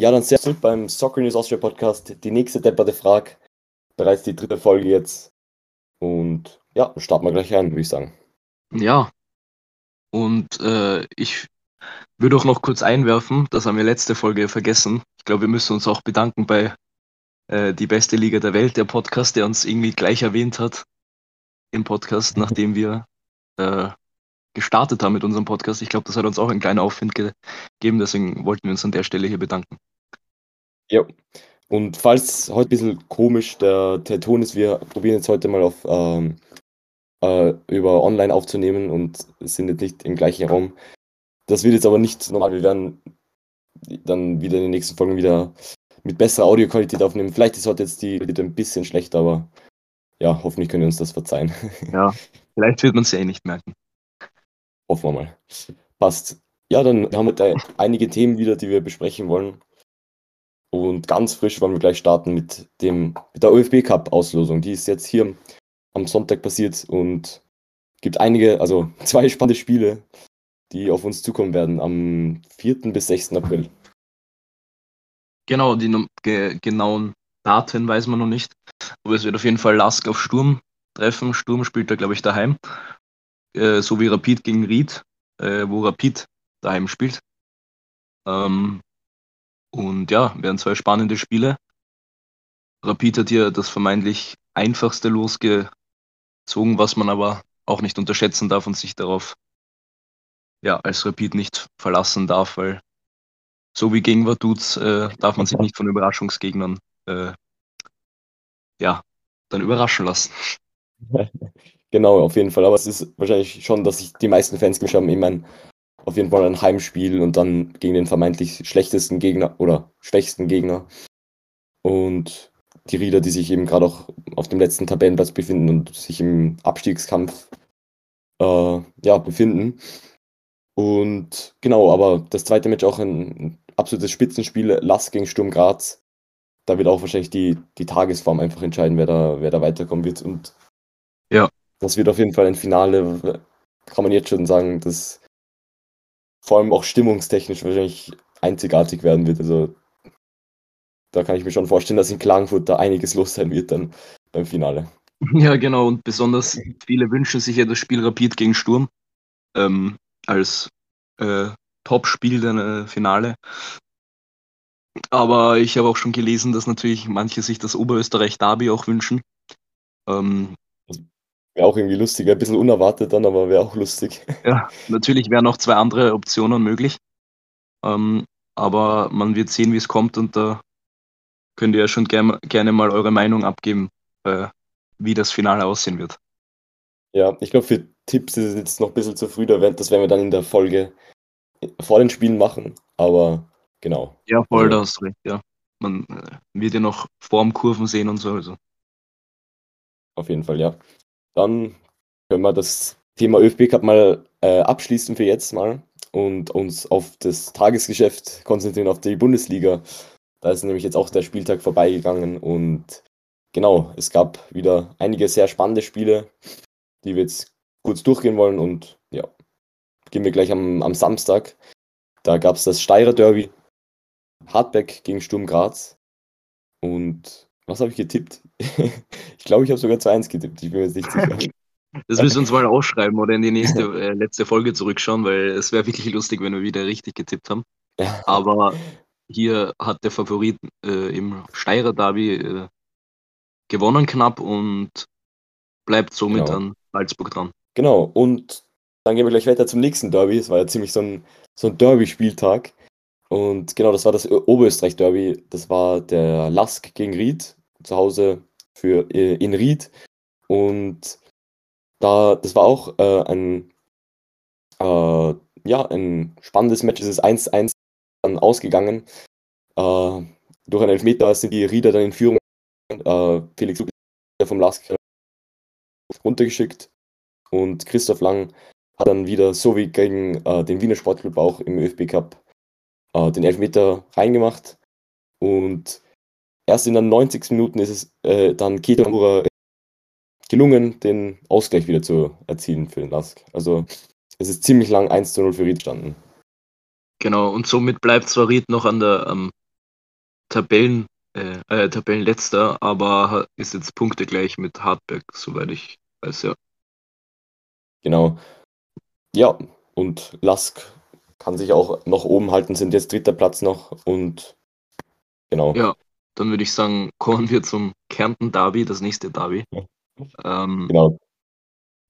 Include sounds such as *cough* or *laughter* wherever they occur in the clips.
Ja, dann sehr zurück beim Soccer News Austria Podcast. Die nächste depperte Frage. Bereits die dritte Folge jetzt. Und ja, starten wir gleich ein, würde ich sagen. Ja. Und äh, ich würde auch noch kurz einwerfen, das haben wir letzte Folge vergessen. Ich glaube, wir müssen uns auch bedanken bei äh, die beste Liga der Welt, der Podcast, der uns irgendwie gleich erwähnt hat im Podcast, mhm. *laughs* nachdem wir äh, gestartet haben mit unserem Podcast. Ich glaube, das hat uns auch einen kleinen Aufwind gegeben, deswegen wollten wir uns an der Stelle hier bedanken. Ja, und falls heute ein bisschen komisch der, der Ton ist, wir probieren jetzt heute mal auf ähm, äh, über online aufzunehmen und sind jetzt nicht im gleichen Raum. Das wird jetzt aber nicht normal. Wir werden dann wieder in den nächsten Folgen wieder mit besserer Audioqualität aufnehmen. Vielleicht ist heute jetzt die Qualität ein bisschen schlecht, aber ja, hoffentlich können wir uns das verzeihen. *laughs* Ja, vielleicht wird man es ja eh nicht merken. Hoffen wir mal. Passt. Ja, dann haben wir da einige Themen wieder, die wir besprechen wollen. Und ganz frisch wollen wir gleich starten mit, dem, mit der OFB Cup Auslosung. Die ist jetzt hier am Sonntag passiert und gibt einige, also *laughs* zwei spannende Spiele, die auf uns zukommen werden am 4. bis 6. April. Genau, die ge genauen Daten weiß man noch nicht. Aber es wird auf jeden Fall Lask auf Sturm treffen. Sturm spielt da, glaube ich, daheim. Äh, so wie Rapid gegen Ried, äh, wo Rapid daheim spielt. Ähm, und ja, werden zwei spannende Spiele. Rapid hat hier das vermeintlich einfachste losgezogen, was man aber auch nicht unterschätzen darf und sich darauf ja, als Rapid nicht verlassen darf, weil so wie gegen Vaduz äh, darf man sich nicht von Überraschungsgegnern äh, ja, dann überraschen lassen. *laughs* Genau, auf jeden Fall. Aber es ist wahrscheinlich schon, dass sich die meisten Fans gewünscht haben, ich meine, auf jeden Fall ein Heimspiel und dann gegen den vermeintlich schlechtesten Gegner oder schwächsten Gegner. Und die Rieder, die sich eben gerade auch auf dem letzten Tabellenplatz befinden und sich im Abstiegskampf äh, ja, befinden. Und genau, aber das zweite Match auch ein absolutes Spitzenspiel, Lass gegen Sturm Graz. Da wird auch wahrscheinlich die, die Tagesform einfach entscheiden, wer da, wer da weiterkommen wird. Und ja. das wird auf jeden Fall ein Finale, kann man jetzt schon sagen, das vor allem auch stimmungstechnisch wahrscheinlich einzigartig werden wird. Also da kann ich mir schon vorstellen, dass in Klagenfurt da einiges los sein wird dann beim Finale. *laughs* Ja, genau, und besonders viele wünschen sich ja das Spiel Rapid gegen Sturm. Ähm, als äh, Top-Spiel der Finale. Aber ich habe auch schon gelesen, dass natürlich manche sich das Oberösterreich-Derby auch wünschen. Ähm, wäre auch irgendwie lustig, ein bisschen unerwartet dann, aber wäre auch lustig. *laughs* Ja, natürlich wären noch zwei andere Optionen möglich. Ähm, aber man wird sehen, wie es kommt und da könnt ihr ja schon ger gerne mal eure Meinung abgeben, äh, wie das Finale aussehen wird. Ja, ich glaube, für Tipps ist es jetzt noch ein bisschen zu früh, das werden wir dann in der Folge vor den Spielen machen, aber genau. Ja, voll, also, das recht, ja. Man äh, wird ja noch Formkurven sehen und so. Also. Auf jeden Fall, ja. Dann können wir das Thema ÖFB Cup mal äh, abschließen für jetzt mal und uns auf das Tagesgeschäft konzentrieren, auf die Bundesliga. Da ist nämlich jetzt auch der Spieltag vorbeigegangen und genau, es gab wieder einige sehr spannende Spiele, die wir jetzt kurz durchgehen wollen und ja, gehen wir gleich am, am Samstag. Da gab es das Steirer Derby, Hartberg gegen Sturm Graz. Und was habe ich getippt? *laughs* ich glaube, ich habe sogar zu 1 getippt. Ich bin mir jetzt nicht sicher. Das müssen wir uns mal ausschreiben oder in die nächste äh, letzte Folge zurückschauen, weil es wäre wirklich lustig, wenn wir wieder richtig getippt haben. Aber hier hat der Favorit äh, im Steirer Derby äh, gewonnen knapp und bleibt somit genau. an Salzburg dran. Genau, und dann gehen wir gleich weiter zum nächsten Derby. Es war ja ziemlich so ein, so ein Derby-Spieltag. Und genau, das war das Oberösterreich-Derby. Das war der Lask gegen Ried, zu Hause für, äh, in Ried. Und da, das war auch äh, ein, äh, ja, ein spannendes Match. Es ist 1-1 dann ausgegangen. Äh, durch einen Elfmeter sind die Rieder dann in Führung. Äh, Felix vom Lask runtergeschickt. Und Christoph Lang hat dann wieder, so wie gegen äh, den Wiener Sportclub auch im ÖFB Cup, den Elfmeter reingemacht. Und erst in den 90 Minuten ist es äh, dann Keto Amura gelungen, den Ausgleich wieder zu erzielen für den Lask. Also es ist ziemlich lang 1 zu 0 für Ried standen. Genau, und somit bleibt zwar Ried noch an der ähm, Tabellen, äh, äh, Tabellenletzter, aber ist jetzt punktegleich mit Hartberg, soweit ich weiß, ja. Genau. Ja, und Lask kann sich auch noch oben halten, sind jetzt dritter Platz noch und genau. Ja, dann würde ich sagen, *laughs* kommen wir zum Kärnten Derby, das nächste Derby. Ähm, Genau.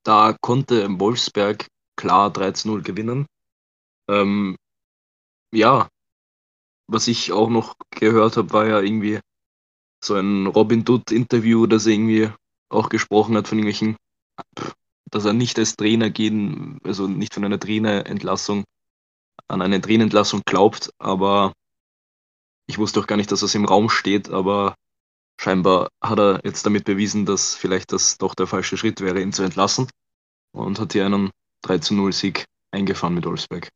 Da konnte Wolfsberg klar 3 zu 0 gewinnen. Ähm, ja, was ich auch noch gehört habe, war ja irgendwie so ein Robin Dutt-Interview, dass er irgendwie auch gesprochen hat von irgendwelchen, dass er nicht als Trainer gehen, also nicht von einer Trainerentlassung an eine Trainerentlassung glaubt, aber ich wusste auch gar nicht, dass das im Raum steht, aber scheinbar hat er jetzt damit bewiesen, dass vielleicht das doch der falsche Schritt wäre, ihn zu entlassen und hat hier einen 3 zu 0 Sieg eingefahren mit Wolfsberg.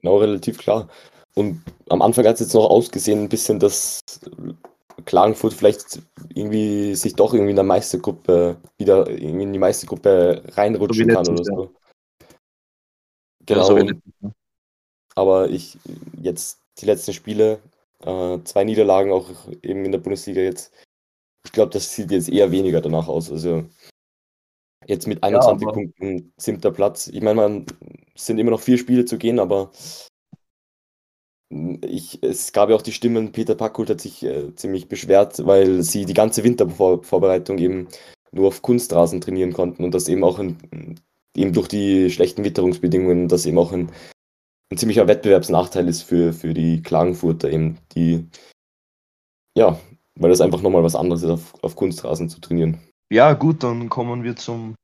Genau, relativ klar. Und am Anfang hat es jetzt noch ausgesehen, ein bisschen, dass Klagenfurt vielleicht irgendwie sich doch irgendwie in der Meistergruppe wieder irgendwie in die Meistergruppe reinrutschen So kann oder so. Genau, so wie und, letztes Jahr. aber ich jetzt die letzten Spiele, äh, zwei Niederlagen auch eben in der Bundesliga jetzt. Ich glaube, das sieht jetzt eher weniger danach aus. Also jetzt mit 21 aber- Punkten siebter Platz. Ich meine, man es sind immer noch vier Spiele zu gehen, aber ich, es gab ja auch die Stimmen, Peter Packult hat sich äh, ziemlich beschwert, weil sie die ganze Wintervorbereitung eben nur auf Kunstrasen trainieren konnten und das eben auch ein, eben durch die schlechten Witterungsbedingungen, das eben auch ein, ein ziemlicher Wettbewerbsnachteil ist für, für die Klagenfurter eben, die ja, weil das einfach nochmal was anderes ist, auf, auf Kunstrasen zu trainieren. Ja, gut, dann kommen wir zum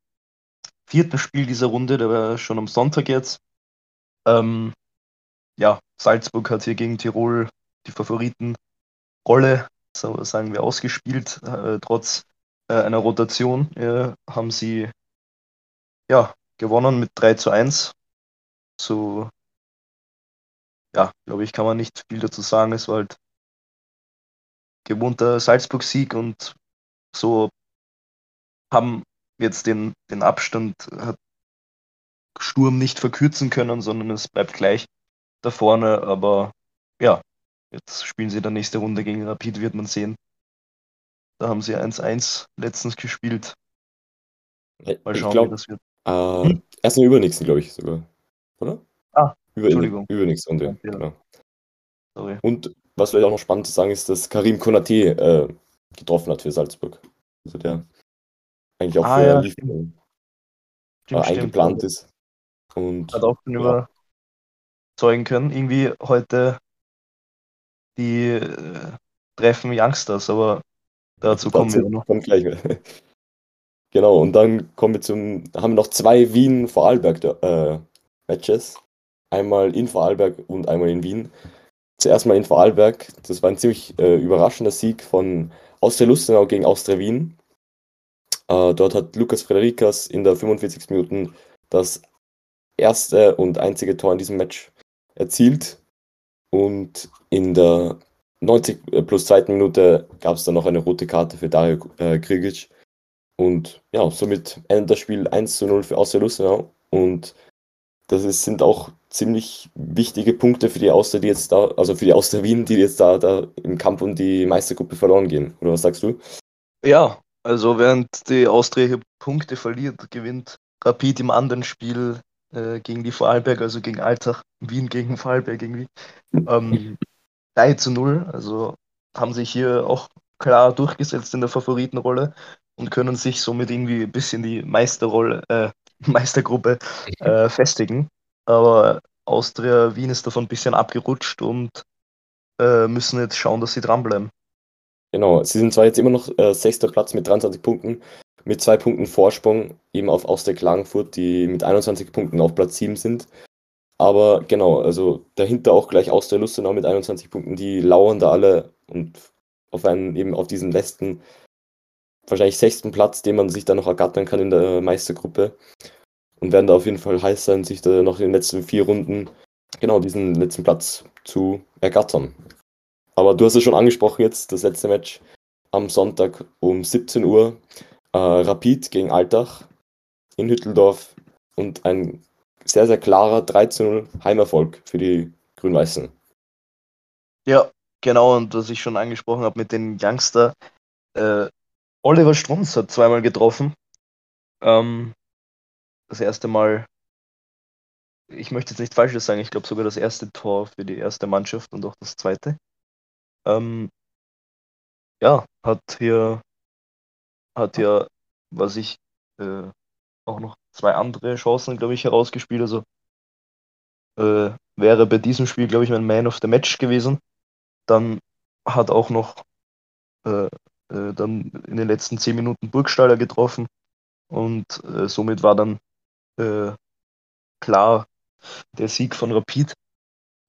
vierten Spiel dieser Runde, der war schon am Sonntag jetzt. Ähm, ja, Salzburg hat hier gegen Tirol die Favoritenrolle, sagen wir, ausgespielt. Äh, trotz äh, einer Rotation äh, haben sie ja, gewonnen mit 3 zu 1. So, ja, glaube ich, kann man nicht viel dazu sagen. Es war halt gewohnter Salzburg-Sieg und so haben jetzt den, den Abstand hat Sturm nicht verkürzen können, sondern es bleibt gleich da vorne. Aber ja, jetzt spielen sie dann nächste Runde gegen Rapid, wird man sehen. Da haben sie 1-1 letztens gespielt. Mal ich schauen, wie glaube, das wird. äh, erst in der übernächsten, glaube ich sogar. Oder? Ah, Über, Entschuldigung. Übernächste Runde, Ja. genau. Sorry. Und was vielleicht auch noch spannend zu sagen ist, dass Karim Konate äh, getroffen hat für Salzburg. Also der eigentlich auch Ah, für ja, Lieferung äh, Stimmt, stimmt. eingeplant ist. Und Hat auch schon Ja. überzeugen können. Irgendwie heute die äh, treffen Youngsters, aber dazu kommen wir noch. Kommt gleich. *laughs* genau, und dann kommen wir zum, haben wir noch zwei Wien-Vorarlberg-Matches. Einmal in Vorarlberg und einmal in Wien. Zuerst mal in Vorarlberg. Das war ein ziemlich äh, überraschender Sieg von Austria Lustenau gegen Austria Wien. Äh, dort hat Lukas Frederikas in der 45. Minuten das erste und einzige Tor in diesem Match erzielt. Und in der 90 plus zweiten Minute gab es dann noch eine rote Karte für Dario äh, Krigic. Und ja, somit endet das Spiel 1 zu 0 für Austria Lustenau. Und das ist, sind auch ziemlich wichtige Punkte für die Austria, die jetzt da, also für die Austria Wien, die jetzt da, da im Kampf um die Meistergruppe verloren gehen. Oder was sagst du? Ja, also während die Austria hier Punkte verliert, gewinnt Rapid im anderen Spiel äh, gegen die Vorarlberg, also gegen Altach, Wien gegen Vorarlberg irgendwie. *laughs* Ähm, 3 zu 0, also haben sich hier auch klar durchgesetzt in der Favoritenrolle und können sich somit irgendwie ein bisschen die Meisterrolle, äh, *laughs* Meistergruppe äh, festigen. Aber Austria Wien ist davon ein bisschen abgerutscht und äh, müssen jetzt schauen, dass sie dranbleiben. Genau, sie sind zwar jetzt immer noch äh, sechster Platz mit 23 Punkten, mit zwei Punkten Vorsprung eben auf Austria Klagenfurt, die mit 21 Punkten auf Platz 7 sind. Aber genau, also dahinter auch gleich Austria Lustenau mit 21 Punkten, die lauern da alle und auf einen, eben auf diesen letzten, wahrscheinlich sechsten Platz, den man sich dann noch ergattern kann in der Meistergruppe. Und werden da auf jeden Fall heiß sein, sich da noch in den letzten vier Runden genau diesen letzten Platz zu ergattern. Aber du hast es schon angesprochen jetzt, das letzte Match am Sonntag um 17 Uhr. Äh, Rapid gegen Altach in Hütteldorf und ein sehr, sehr klarer 3 0 Heimerfolg für die Grün-Weißen. Ja, genau, und was ich schon angesprochen habe mit den Youngster, äh, Oliver Strunz hat zweimal getroffen. Ähm, das erste Mal, ich möchte jetzt nicht Falsches sagen, ich glaube sogar das erste Tor für die erste Mannschaft und auch das zweite. Ähm, ja, hat hier, hat hier, was ich, äh, auch noch zwei andere Chancen, glaube ich, herausgespielt. Also äh, wäre bei diesem Spiel, glaube ich, mein Man of the Match gewesen. Dann hat auch noch äh, äh, dann in den letzten zehn Minuten Burgstaller getroffen und äh, somit war dann äh, klar der Sieg von Rapid.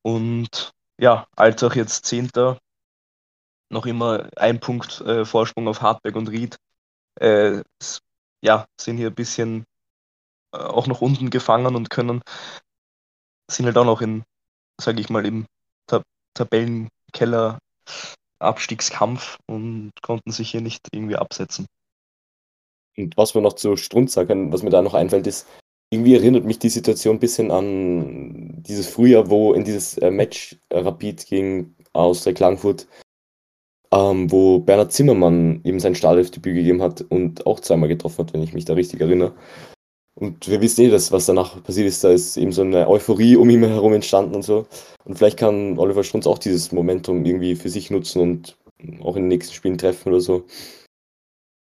Und ja, Altach jetzt Zehnter, noch immer ein Punkt äh, Vorsprung auf Hartberg und Ried. Äh, ja, sind hier ein bisschen äh, auch noch unten gefangen und können, sind halt auch noch in, sage ich mal, im Tab Tabellenkeller Abstiegskampf und konnten sich hier nicht irgendwie absetzen. Und was wir noch zu Strunz sagen, was mir da noch einfällt, ist, irgendwie erinnert mich die Situation ein bisschen an dieses Frühjahr, wo in dieses äh, Match äh, Rapid gegen Austria Klagenfurt, ähm, wo Bernhard Zimmermann eben sein Startelfdebüt gegeben hat und auch zweimal getroffen hat, wenn ich mich da richtig erinnere. Und wir wissen eh, dass was danach passiert ist, da ist eben so eine Euphorie um ihn herum entstanden und so. Und vielleicht kann Oliver Strunz auch dieses Momentum irgendwie für sich nutzen und auch in den nächsten Spielen treffen oder so.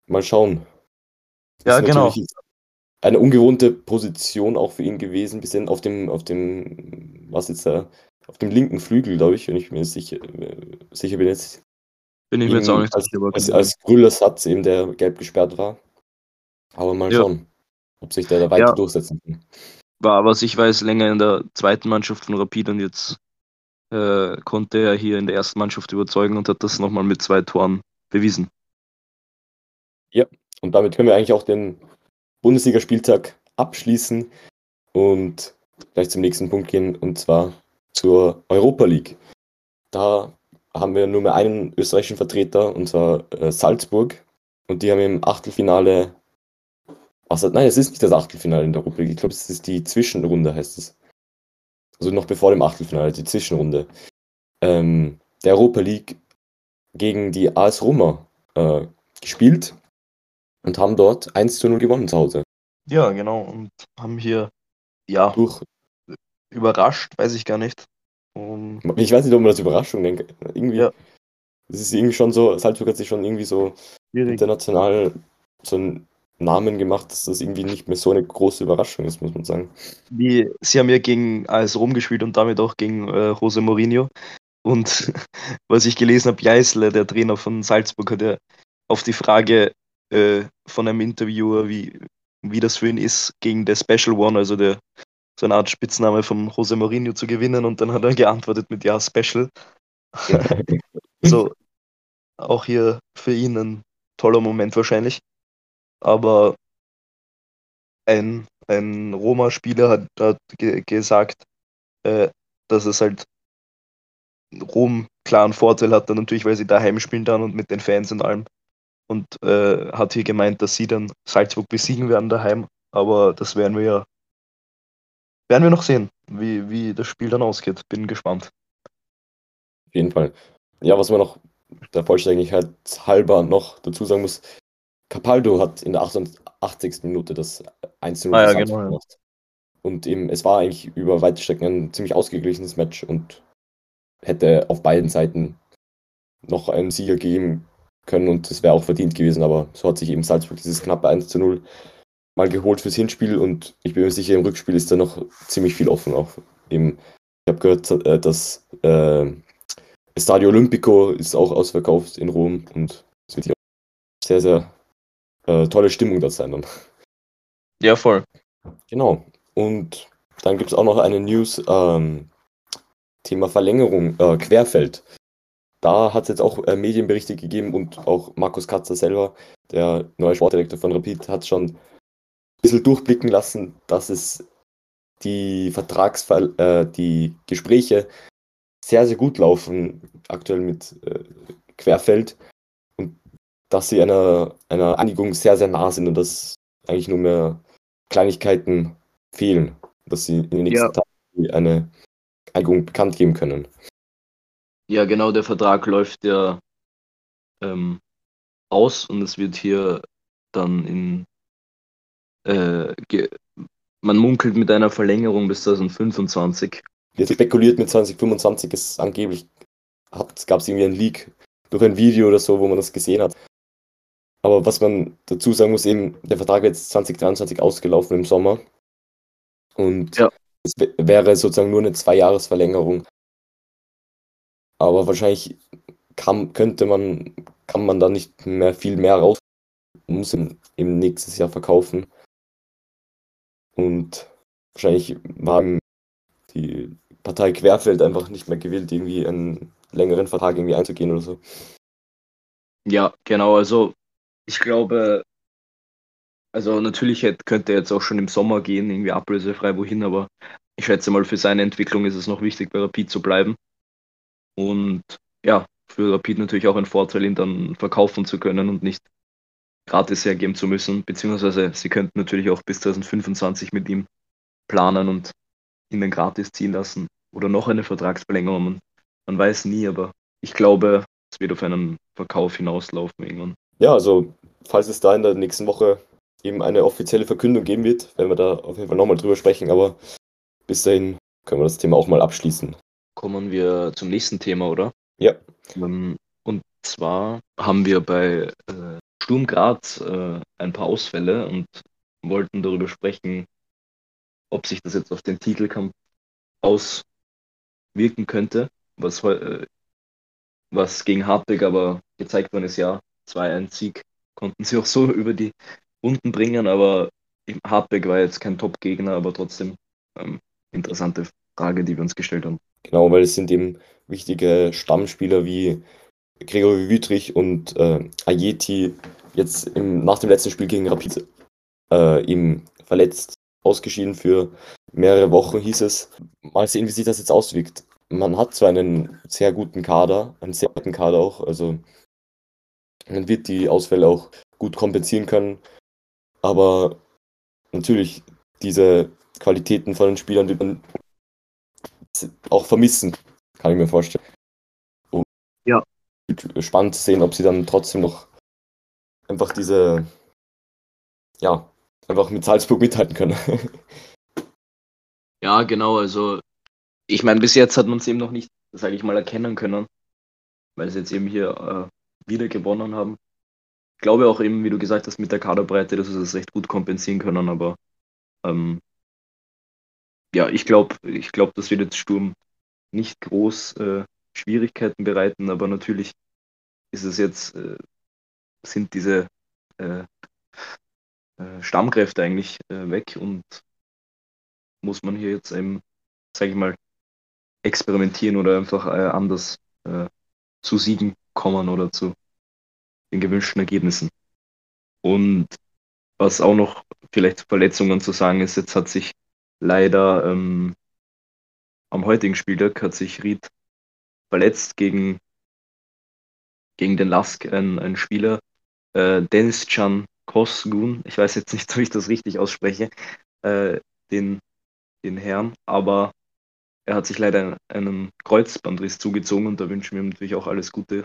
Mal schauen. Das ja, genau. Eine ungewohnte Position auch für ihn gewesen, bisschen auf dem, auf dem, was jetzt da, auf dem linken Flügel, glaube ich, wenn ich mir sicher, äh, sicher bin jetzt. Bin ich mir jetzt auch nicht als, als, als grüner Satz eben, der gelb gesperrt war. Aber mal ja. schauen ob sich der da weiter ja. durchsetzen kann. War, was ich weiß, länger in der zweiten Mannschaft von Rapid und jetzt äh, konnte er hier in der ersten Mannschaft überzeugen und hat das nochmal mit zwei Toren bewiesen. Ja, und damit können wir eigentlich auch den Bundesligaspieltag abschließen und gleich zum nächsten Punkt gehen und zwar zur Europa League. Da haben wir nur mehr einen österreichischen Vertreter, und zwar äh, Salzburg. Und die haben im Achtelfinale Außer, nein, es ist nicht das Achtelfinale in der Europa League. Ich glaube, es ist die Zwischenrunde, heißt es. Also noch bevor dem Achtelfinale, die Zwischenrunde. Ähm, der Europa League gegen die AS Roma äh, gespielt und haben dort 1 zu 0 gewonnen zu Hause. Ja, genau. Und haben hier, ja, Durch. überrascht, weiß ich gar nicht. Um, ich weiß nicht, ob man das Überraschung nennt. Irgendwie, ja. es ist irgendwie schon so, Salzburg hat sich schon irgendwie so Schwierig. international so ein Namen gemacht, dass das irgendwie nicht mehr so eine große Überraschung ist, muss man sagen. Die, sie haben ja gegen AS Rom gespielt und damit auch gegen äh, Jose Mourinho. Und *laughs* was ich gelesen habe, Jeißle, der Trainer von Salzburg, hat ja auf die Frage äh, von einem Interviewer, wie, wie das für ihn ist, gegen der Special One, also der, so eine Art Spitzname von Jose Mourinho zu gewinnen. Und dann hat er geantwortet mit Ja, Special. *laughs* so, auch hier für ihn ein toller Moment wahrscheinlich aber ein, ein Roma-Spieler hat, hat ge gesagt, äh, dass es halt Rom klaren Vorteil hat, dann natürlich, weil sie daheim spielen dann und mit den Fans und allem. Und äh, hat hier gemeint, dass sie dann Salzburg besiegen werden daheim. Aber das werden wir ja werden wir noch sehen, wie, wie das Spiel dann ausgeht. Bin gespannt. Auf jeden Fall. Ja, was man noch der Vollständigkeit halber noch dazu sagen muss, Capaldo hat in der 88. Minute das 1-0 ah, ja, genau, gemacht. Und eben, es war eigentlich über weite Strecken ein ziemlich ausgeglichenes Match und hätte auf beiden Seiten noch einen Sieger geben können und es wäre auch verdient gewesen, aber so hat sich eben Salzburg dieses knappe 1 0 mal geholt fürs Hinspiel und ich bin mir sicher, im Rückspiel ist da noch ziemlich viel offen. Auch eben, ich habe gehört, äh, dass äh, Stadio Olimpico ist auch ausverkauft in Rom und es wird sehr, sehr äh, tolle Stimmung das sein dann. Ja, voll. Genau. Und dann gibt es auch noch eine News, ähm, Thema Verlängerung, äh, Querfeld. Da hat es jetzt auch äh, Medienberichte gegeben und auch Markus Katzer selber, der neue Sportdirektor von Rapid, hat schon ein bisschen durchblicken lassen, dass es die Vertragsfall, äh, die Gespräche sehr, sehr gut laufen, aktuell mit äh, Querfeld dass sie einer, einer Einigung sehr, sehr nah sind und dass eigentlich nur mehr Kleinigkeiten fehlen, dass sie in den nächsten ja. Tagen eine Einigung bekannt geben können. Ja, genau, der Vertrag läuft ja ähm, aus und es wird hier dann in äh, man munkelt mit einer Verlängerung bis 2025. Jetzt spekuliert mit 2025 ist angeblich, gab es irgendwie ein Leak durch ein Video oder so, wo man das gesehen hat. Aber was man dazu sagen muss, eben, der Vertrag wird jetzt 2023 ausgelaufen im Sommer. Und ja. es wäre sozusagen nur eine Zwei-Jahres-Verlängerung. Aber wahrscheinlich kann, könnte man, kann man da nicht mehr viel mehr raus, muss im, im nächstes Jahr verkaufen. Und wahrscheinlich waren die Partei Querfeld einfach nicht mehr gewillt, irgendwie einen längeren Vertrag irgendwie einzugehen oder so. Ja, genau. Also ich glaube, also natürlich hätte, könnte er jetzt auch schon im Sommer gehen, irgendwie ablösefrei wohin, aber ich schätze mal, für seine Entwicklung ist es noch wichtig, bei Rapid zu bleiben. Und ja, für Rapid natürlich auch ein Vorteil, ihn dann verkaufen zu können und nicht gratis hergeben zu müssen, beziehungsweise sie könnten natürlich auch bis 2025 mit ihm planen und ihn dann gratis ziehen lassen oder noch eine Vertragsverlängerung. Man, man weiß nie, aber ich glaube, es wird auf einen Verkauf hinauslaufen irgendwann. Ja, also falls es da in der nächsten Woche eben eine offizielle Verkündung geben wird, werden wir da auf jeden Fall nochmal drüber sprechen, aber bis dahin können wir das Thema auch mal abschließen. Kommen wir zum nächsten Thema, oder? Ja. Ähm, und zwar haben wir bei äh, Sturm Graz äh, ein paar Ausfälle und wollten darüber sprechen, ob sich das jetzt auf den Titelkampf auswirken könnte, was, äh, was gegen Hartwig aber gezeigt worden ist, ja, 2-1 Sieg konnten sie auch so *laughs* über die Runden bringen, aber Hartwig war jetzt kein Top-Gegner, aber trotzdem ähm, interessante Frage, die wir uns gestellt haben. Genau, weil es sind eben wichtige Stammspieler wie Gregory Wüttrich und äh, Ayeti jetzt im, nach dem letzten Spiel gegen Rapid äh, verletzt ausgeschieden für mehrere Wochen, hieß es. Mal sehen, wie sich das jetzt auswirkt. Man hat zwar einen sehr guten Kader, einen sehr guten Kader auch, also man wird die Ausfälle auch gut kompensieren können, aber natürlich diese Qualitäten von den Spielern wird man auch vermissen, kann ich mir vorstellen. Und ja. Spannend zu sehen, ob sie dann trotzdem noch einfach diese, ja, einfach mit Salzburg mithalten können. *laughs* ja, genau, also ich meine, bis jetzt hat man es eben noch nicht, sage ich mal, erkennen können, weil sie jetzt eben hier äh, wieder gewonnen haben. Ich glaube auch eben, wie du gesagt hast, mit der Kaderbreite, dass sie das recht gut kompensieren können, aber ähm, ja, ich glaube, ich glaube, das wird jetzt Sturm nicht groß äh, Schwierigkeiten bereiten, aber natürlich ist es jetzt, äh, sind diese äh, äh Stammkräfte eigentlich äh, weg und muss man hier jetzt eben, sage ich mal, experimentieren oder einfach äh, anders zu Siegen kommen oder zu den gewünschten Ergebnissen. Und was auch noch vielleicht Verletzungen zu sagen ist, jetzt hat sich leider ähm, am heutigen Spieltag hat sich Ried verletzt gegen, gegen den Lask, ein, ein Spieler, äh, Dennis Can Kosgun, ich weiß jetzt nicht, ob ich das richtig ausspreche, äh, den, den Herrn, aber er hat sich leider einen Kreuzbandriss zugezogen und da wünschen wir ihm natürlich auch alles Gute.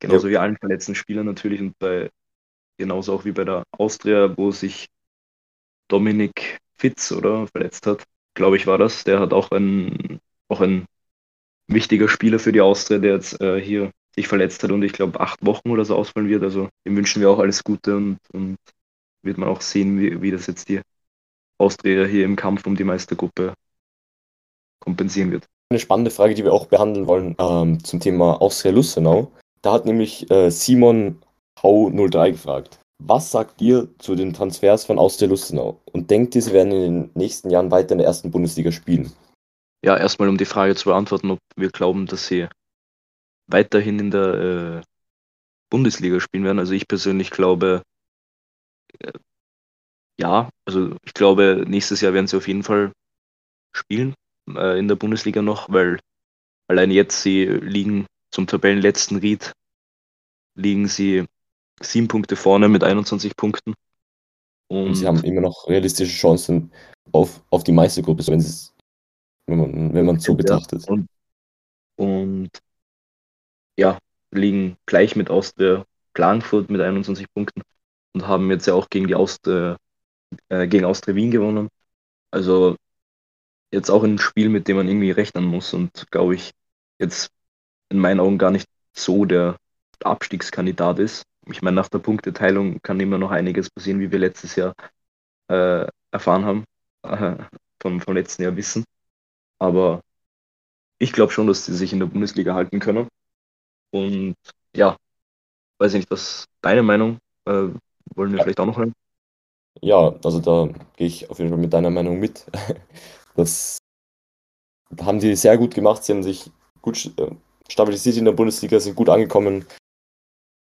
Genauso ja. wie allen verletzten Spielern natürlich und bei genauso auch wie bei der Austria, wo sich Dominik Fitz oder verletzt hat, glaube ich, war das. Der hat auch ein, auch ein wichtiger Spieler für die Austria, der jetzt äh, hier sich verletzt hat und ich glaube acht Wochen oder so ausfallen wird. Also dem wünschen wir auch alles Gute und, und wird man auch sehen, wie, wie das jetzt die Austria hier im Kampf um die Meistergruppe kompensieren wird. Eine spannende Frage, die wir auch behandeln wollen ähm, zum Thema Austria Lustenau. Da hat nämlich äh, Simon Hau 03 gefragt. Was sagt ihr zu den Transfers von Austria Lustenau? Und denkt ihr, sie werden in den nächsten Jahren weiter in der ersten Bundesliga spielen? Ja, erstmal um die Frage zu beantworten, ob wir glauben, dass sie weiterhin in der äh, Bundesliga spielen werden. Also ich persönlich glaube, äh, ja, also ich glaube, nächstes Jahr werden sie auf jeden Fall spielen äh, in der Bundesliga noch, weil allein jetzt sie liegen zum Tabellenletzten Ried, liegen sie sieben Punkte vorne mit 21 Punkten. Und, und sie haben immer noch realistische Chancen auf, auf die Meistergruppe, wenn, wenn man, wenn man so betrachtet. Ja, und, und ja, liegen gleich mit Austria Klagenfurt mit 21 Punkten und haben jetzt ja auch gegen die Austria, äh, gegen Austria Wien gewonnen. Also jetzt auch ein Spiel, mit dem man irgendwie rechnen muss und glaube ich jetzt in meinen Augen gar nicht so der Abstiegskandidat ist. Ich meine, nach der Punkteteilung kann immer noch einiges passieren, wie wir letztes Jahr äh, erfahren haben, äh, vom, vom letzten Jahr wissen. Aber ich glaube schon, dass sie sich in der Bundesliga halten können. Und ja, weiß ich nicht, was deine Meinung? Äh, wollen wir vielleicht auch noch hören? Ja, also da gehe ich auf jeden Fall mit deiner Meinung mit. Das haben die sehr gut gemacht. Sie haben sich gut äh, stabilisiert in der Bundesliga, sind gut angekommen.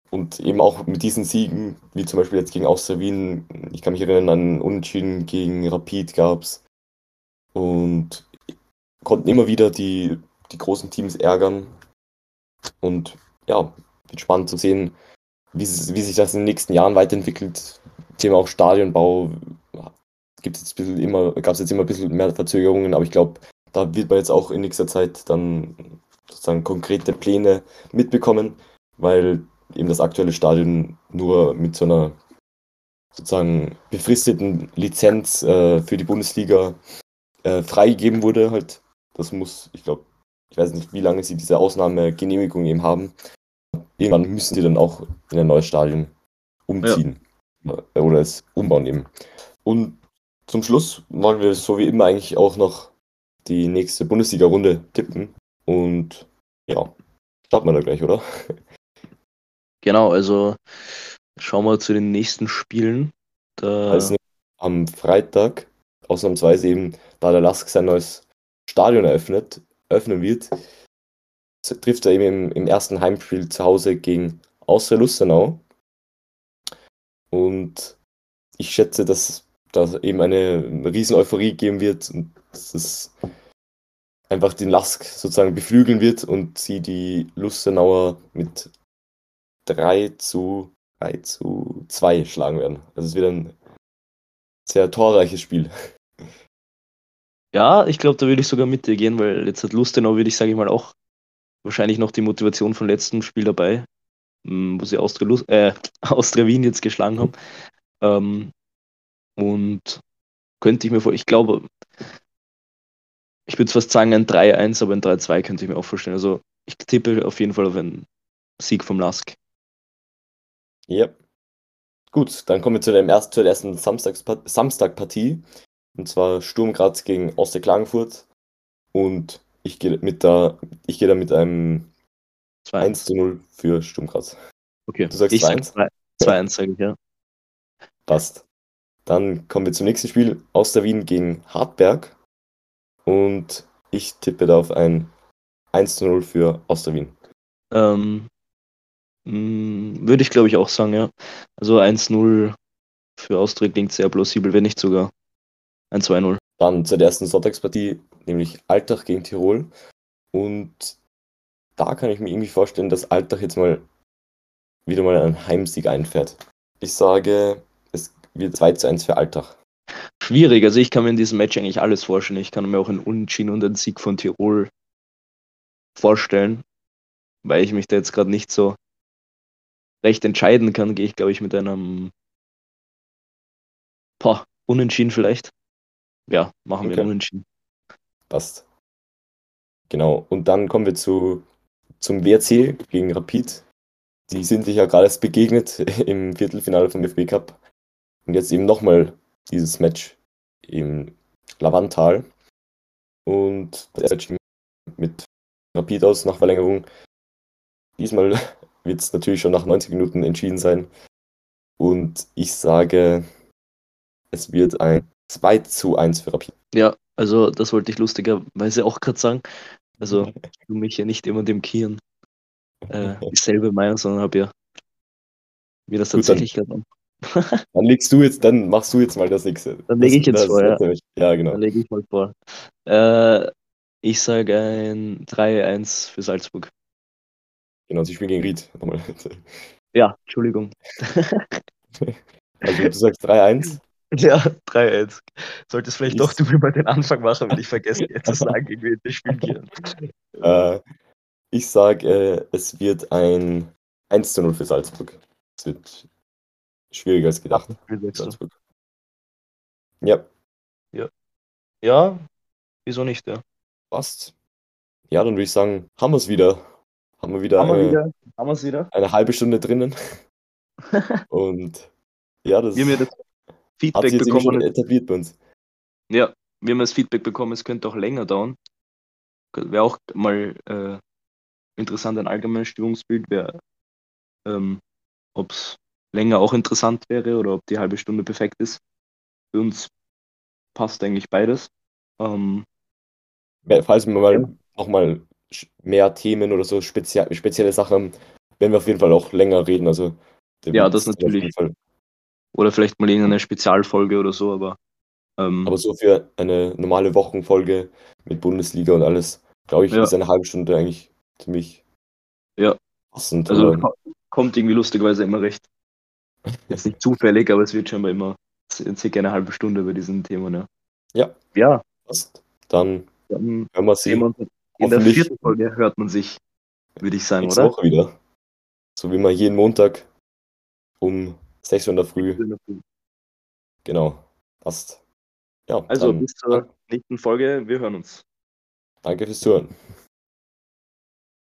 Und eben auch mit diesen Siegen, wie zum Beispiel jetzt gegen Austria Wien, ich kann mich erinnern an Unentschieden gegen Rapid gab es. Und konnten immer wieder die, die großen Teams ärgern. Und ja, wird spannend zu sehen, wie, wie sich das in den nächsten Jahren weiterentwickelt. Thema auch Stadionbau gibt jetzt immer, gab es jetzt immer ein bisschen mehr Verzögerungen, aber ich glaube, da wird man jetzt auch in nächster Zeit dann sozusagen konkrete Pläne mitbekommen, weil eben das aktuelle Stadion nur mit so einer sozusagen befristeten Lizenz äh, für die Bundesliga äh, freigegeben wurde. Halt, das muss, ich glaube, ich weiß nicht, wie lange sie diese Ausnahmegenehmigung eben haben. Irgendwann müssen sie dann auch in ein neues Stadion umziehen ja. oder es umbauen eben. Und zum Schluss wollen wir so wie immer eigentlich auch noch die nächste Bundesliga-Runde tippen. Und ja, starten wir da gleich, oder? *laughs* Genau, also schauen wir zu den nächsten Spielen. Da also am Freitag, ausnahmsweise eben, da der Lask sein neues Stadion eröffnet, öffnen wird, trifft er eben im, im ersten Heimspiel zu Hause gegen Austria Lustenau. Und ich schätze, dass da eben eine riesen Euphorie geben wird und dass es einfach den Lask sozusagen beflügeln wird und sie die Lustenauer mit 3 zu 3 zu 2 schlagen werden. Also es wird ein sehr torreiches Spiel. Ja, ich glaube, da würde ich sogar mit dir gehen, weil jetzt hat Lustenau, würde ich, sage ich mal, auch wahrscheinlich noch die Motivation vom letzten Spiel dabei, hm, wo sie Austria, äh, *laughs* Austria Wien jetzt geschlagen haben. Ähm, und könnte ich mir vor, ich glaube, ich würde fast sagen ein 3-1, aber ein 3-2 könnte ich mir auch vorstellen. Also ich tippe auf jeden Fall auf einen Sieg vom Lask. Ja. Gut, dann kommen wir zu, dem ersten, zur ersten Samstagpartie. Und zwar Sturm Graz gegen Oster Klagenfurt. Und ich gehe mit da, ich gehe da mit einem 1 zu 0 für Sturm Graz. Okay. Du sagst 2-1? 2-1 sage ich, ja. Passt. Dann kommen wir zum nächsten Spiel. Auster Wien gegen Hartberg. Und ich tippe da auf ein 1 zu 0 für Auster Wien. Ähm, mm, würde ich glaube ich auch sagen, ja. Also 1-0 für Austria klingt sehr plausibel, wenn nicht sogar ein 2-0. Dann zur ersten Sonntagspartie, nämlich Altach gegen Tirol. Und da kann ich mir irgendwie vorstellen, dass Altach jetzt mal wieder mal einen Heimsieg einfährt. Ich sage wird 2 zu 1 für Alltag. Schwierig, also ich kann mir in diesem Match eigentlich alles vorstellen. Ich kann mir auch einen Unentschieden und einen Sieg von Tirol vorstellen, weil ich mich da jetzt gerade nicht so recht entscheiden kann, gehe ich glaube ich mit einem Boah, Unentschieden vielleicht. Ja, machen okay. wir Unentschieden. Passt. Genau, und dann kommen wir zu, zum WRC gegen Rapid. Die sind sich ja gerade erst begegnet *laughs* im Viertelfinale vom FB Cup. Und jetzt eben nochmal dieses Match im Lavantal. Und das Match mit Rapid aus nach Verlängerung. Diesmal *laughs* wird es natürlich schon nach 90 Minuten entschieden sein. Und ich sage, es wird ein 2 zu 1 für Rapid. Ja, also das wollte ich lustigerweise auch gerade sagen. Also ich tue mich ja nicht immer dem Kieren äh, *laughs* dieselbe Meinung, sondern habe ja mir das tatsächlich gerade *laughs* dann legst du jetzt, dann machst du jetzt mal das nächste. Dann lege ich jetzt das, vor, ja. ja. genau. Dann lege ich mal vor. Äh, ich sage ein 3-1 für Salzburg. Genau, sie spielen gegen Ried. Ja, Entschuldigung. *laughs* also du sagst 3-1? *laughs* Ja, 3-1. Solltest vielleicht doch du mir mal den Anfang machen, weil ich vergesse jetzt zu sagen, gegen wen wir spielen gehen. Äh, Ich sage, äh, es wird ein 1 zu 0 für Salzburg. Es wird schwieriger als gedacht. Salzburg. Ja. Ja. Ja, wieso nicht, ja. Passt. Ja, dann würde ich sagen, haben wir es wieder. Haben wir wieder, Haben wir eine, wieder, haben wir's wieder? eine halbe Stunde drinnen. *laughs* Und ja, das Wir haben ja das hat Feedback sich jetzt irgendwie schon bekommen. etabliert bei uns. Ja, wir haben das Feedback bekommen, es könnte auch länger dauern. Wäre auch mal äh, interessant, ein allgemeines Stimmungsbild wäre, ähm, ob es länger auch interessant wäre oder ob die halbe Stunde perfekt ist. Für uns passt eigentlich beides. Ähm, Falls wir mal Ja. nochmal mehr Themen oder so spezia spezielle Sachen haben, werden wir auf jeden Fall auch länger reden. Also, Ja, das natürlich. Oder vielleicht mal irgendeine Spezialfolge oder so, aber ähm, Aber so für eine normale Wochenfolge mit Bundesliga und alles, glaube ich, Ja. ist eine halbe Stunde eigentlich ziemlich Ja. passend. also kommt irgendwie lustigerweise immer recht. Jetzt nicht zufällig, aber es wird scheinbar immer c- circa eine halbe Stunde über diesen Thema. Ne? Ja. Ja, Passt. Dann dann hören wir sehen sie in der vierten Folge hört man sich, würde ich sagen, nächste oder? Woche wieder. So wie immer jeden Montag um 6 Uhr in der Früh. Genau. Passt. Ja, Also dann bis zur nächsten Folge, wir hören uns. danke fürs Zuhören.